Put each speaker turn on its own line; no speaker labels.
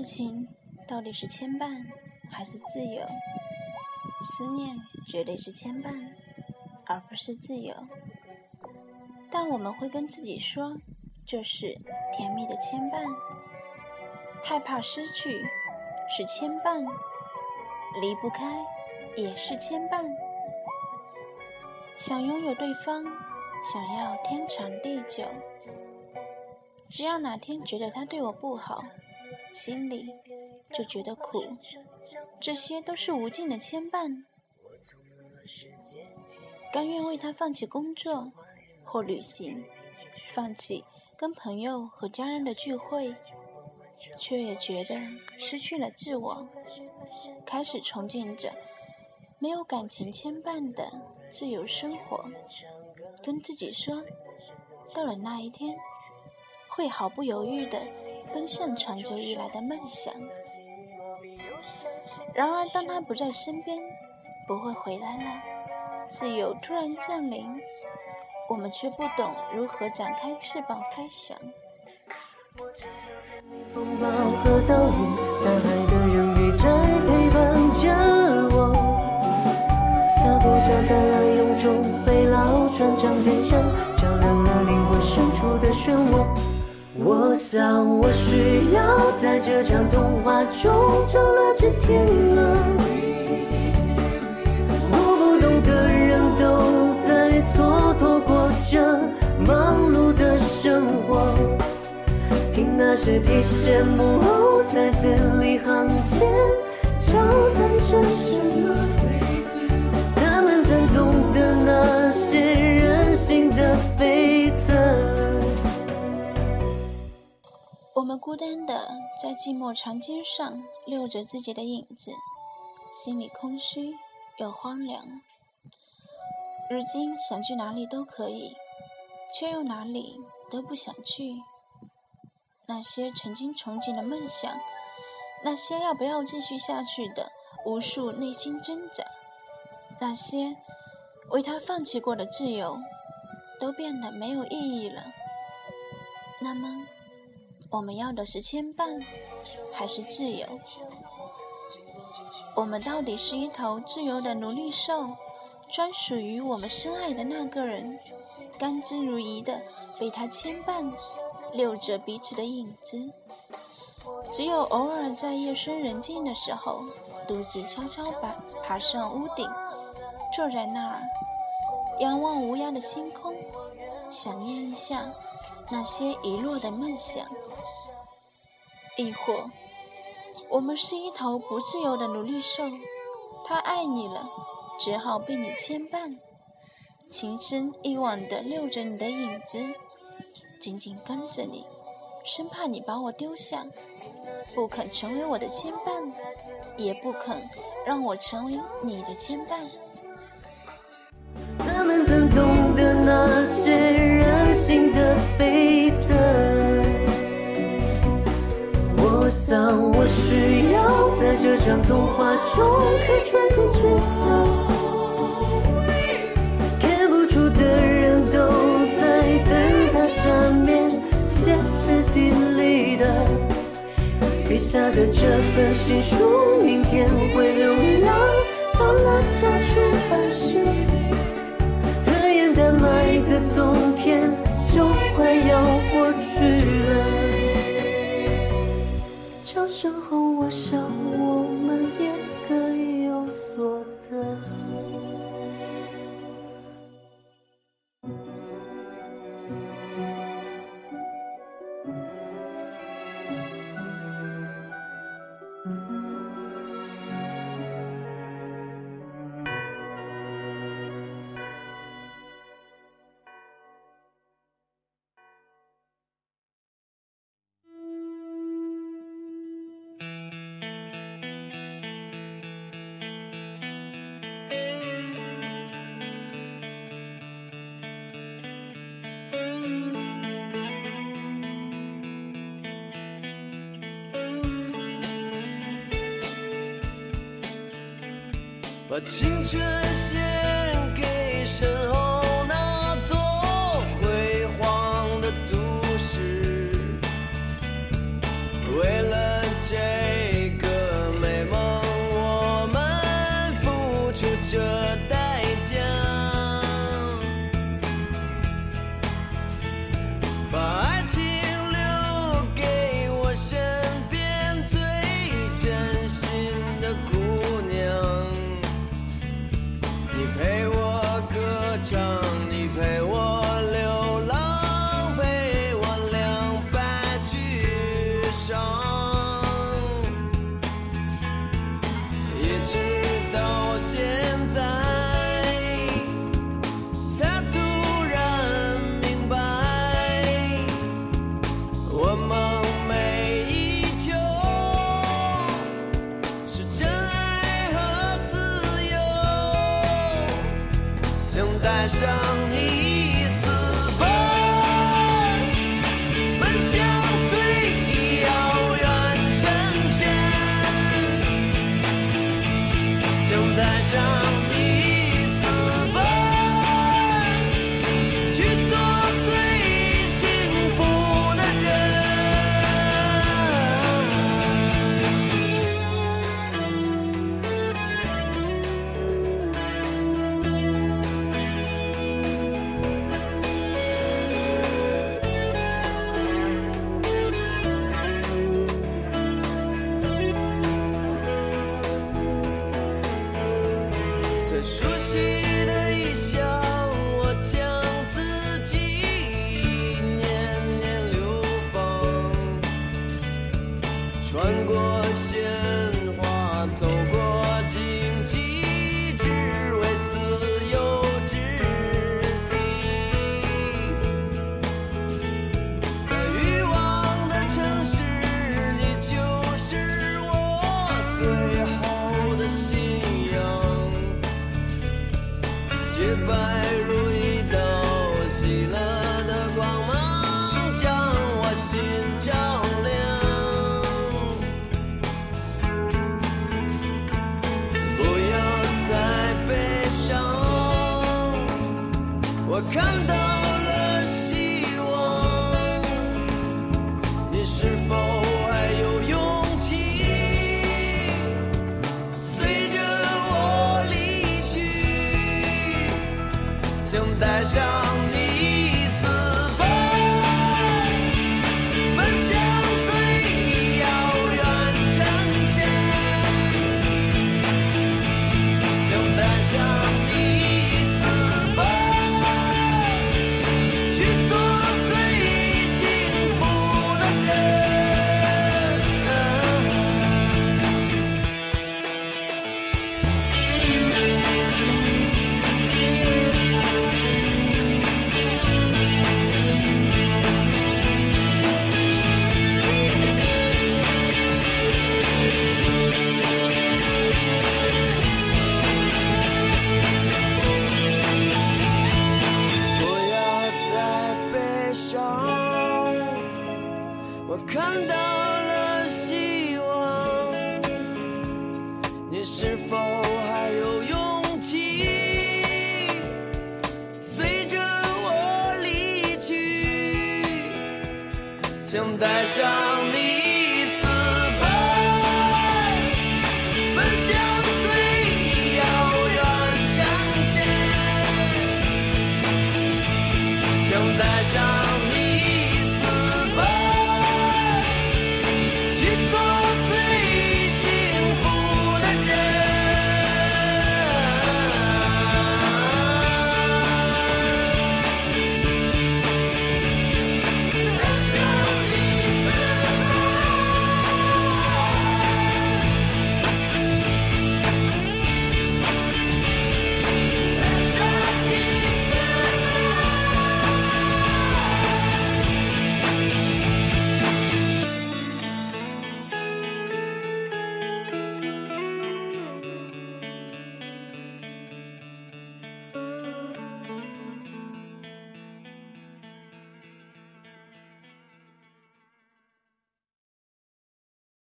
爱情到底是牵绊还是自由？思念绝对是牵绊，而不是自由。但我们会跟自己说，这是甜蜜的牵绊。害怕失去是牵绊，离不开也是牵绊。想拥有对方，想要天长地久，只要哪天觉得他对我不好，心里就觉得苦。这些都是无尽的牵绊。甘愿为他放弃工作或旅行，放弃跟朋友和家人的聚会。却也觉得失去了自我，开始憧憬着没有感情牵绊的自由生活，跟自己说，到了那一天，会毫不犹豫的奔向长久以来的梦想。然而，当他不在身边，不会回来了，自由突然降临，我们却不懂如何展开翅膀飞翔。风暴和暴雨，大海的人鱼在陪伴着我。大风像在暗涌中被老船长点燃，照亮了灵魂深处的漩涡。我想我需要在这场童话中找了只天鹅。我不懂的人都在蹉跎过着忙碌的生活。听那些提线木偶在字里行间交谈着什么？他们怎懂得那些我们孤单的在寂寞长街上溜着自己的影子，心里空虚又荒凉。如今想去哪里都可以，却又哪里都不想去。那些曾经憧憬的梦想，那些要不要继续下去的无数内心挣扎，那些为他放弃过的自由，都变得没有意义了。那么，我们要的是牵绊，还是自由？我们到底是一头自由的奴隶兽，专属于我们深爱的那个人，甘之如饴的被他牵绊？溜着彼此的影子，只有偶尔在夜深人静的时候，独自悄悄爬爬上屋顶，坐在那儿，仰望无涯的星空，想念一下那些遗落的梦想。亦或，我们是一头不自由的奴隶兽，他爱你了，只好被你牵绊，情深一往的遛着你的影子。紧紧跟着你，生怕你把我丢下，不肯成为我的牵绊，也不肯让我成为你的牵绊。他们怎懂得那些需要在这场童话中客串个角色，看不出的人都在灯塔下面歇斯底里的。笔下的这份情书，明天会流浪，到了家却害羞，和烟袋埋在冬天。身后，我想我把青春献给身后那座辉煌的都市。为了这
个美梦我们付出着代 pale 向你私奔，奔向最遥远城墙，想带上。穿过看到了希望你是否还有勇气随着我离去？想带上你是否还有勇气随着我离去？想带上你。